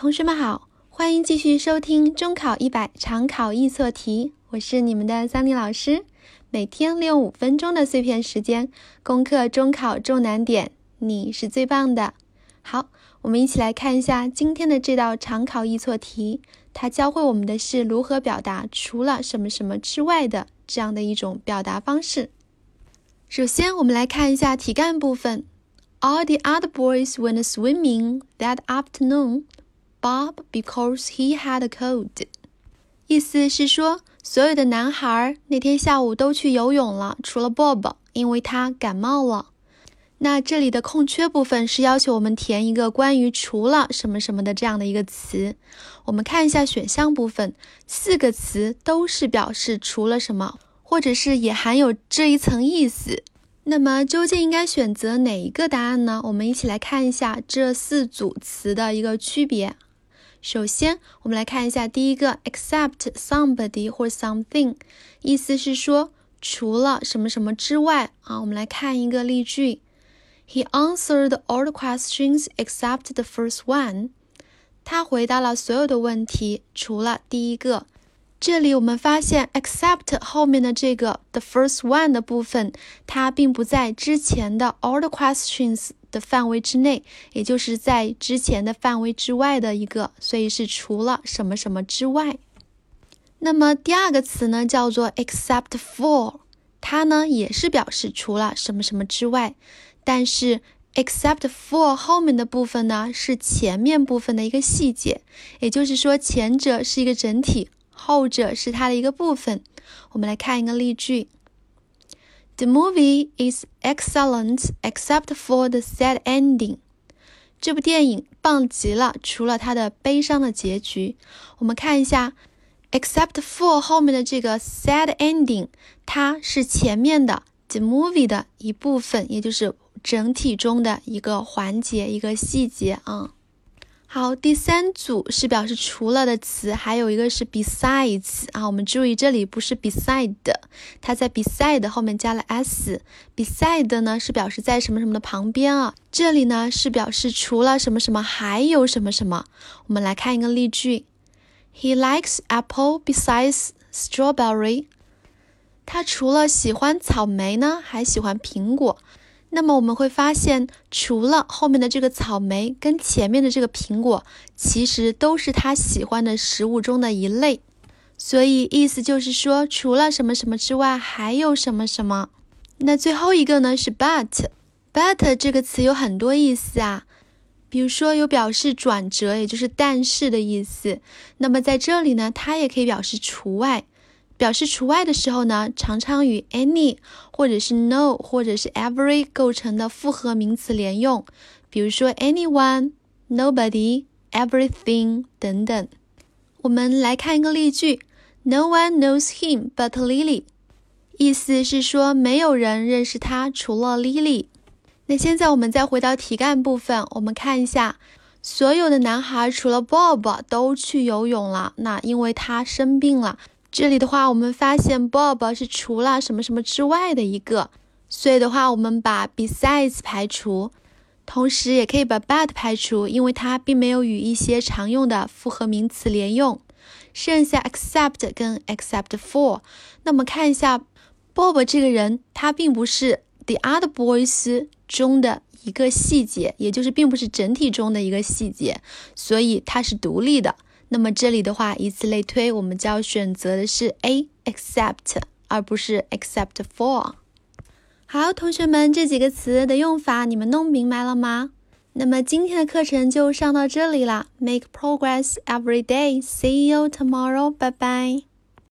同学们好，欢迎继续收听中考一百常考易错题，我是你们的桑尼老师。每天利用五分钟的碎片时间攻克中考重难点，你是最棒的。好，我们一起来看一下今天的这道常考易错题，它教会我们的是如何表达除了什么什么之外的这样的一种表达方式。首先，我们来看一下题干部分。All the other boys went swimming that afternoon. Bob because he had a cold，意思是说，所有的男孩那天下午都去游泳了，除了 Bob，因为他感冒了。那这里的空缺部分是要求我们填一个关于除了什么什么的这样的一个词。我们看一下选项部分，四个词都是表示除了什么，或者是也含有这一层意思。那么究竟应该选择哪一个答案呢？我们一起来看一下这四组词的一个区别。首先，我们来看一下第一个，except somebody 或 something，意思是说除了什么什么之外啊。我们来看一个例句：He answered all the questions except the first one。他回答了所有的问题，除了第一个。这里我们发现，except 后面的这个 the first one 的部分，它并不在之前的 all the questions 的范围之内，也就是在之前的范围之外的一个，所以是除了什么什么之外。那么第二个词呢，叫做 except for，它呢也是表示除了什么什么之外，但是 except for 后面的部分呢是前面部分的一个细节，也就是说前者是一个整体。后者是它的一个部分。我们来看一个例句：The movie is excellent except for the sad ending。这部电影棒极了，除了它的悲伤的结局。我们看一下，except for 后面的这个 sad ending，它是前面的 the movie 的一部分，也就是整体中的一个环节、一个细节啊。好，第三组是表示除了的词，还有一个是 besides 啊。我们注意这里不是 beside，它在 beside 后面加了 s。beside 呢是表示在什么什么的旁边啊。这里呢是表示除了什么什么还有什么什么。我们来看一个例句：He likes apple besides strawberry。他除了喜欢草莓呢，还喜欢苹果。那么我们会发现，除了后面的这个草莓跟前面的这个苹果，其实都是他喜欢的食物中的一类。所以意思就是说，除了什么什么之外，还有什么什么。那最后一个呢是 but，but 这个词有很多意思啊，比如说有表示转折，也就是但是的意思。那么在这里呢，它也可以表示除外。表示除外的时候呢，常常与 any 或者是 no 或者是 every 构成的复合名词连用，比如说 anyone、nobody、everything 等等。我们来看一个例句：No one knows him but Lily。意思是说没有人认识他，除了 Lily。那现在我们再回到题干部分，我们看一下，所有的男孩除了 Bob 都去游泳了，那因为他生病了。这里的话，我们发现 Bob 是除了什么什么之外的一个，所以的话，我们把 besides 排除，同时也可以把 but 排除，因为它并没有与一些常用的复合名词连用。剩下 except 跟 except for，那么看一下 Bob 这个人，他并不是 the other boys 中的一个细节，也就是并不是整体中的一个细节，所以它是独立的。那么这里的话，以此类推，我们就要选择的是 A，except，而不是 except for。好，同学们，这几个词的用法你们弄明白了吗？那么今天的课程就上到这里了。Make progress every day. See you tomorrow. 拜拜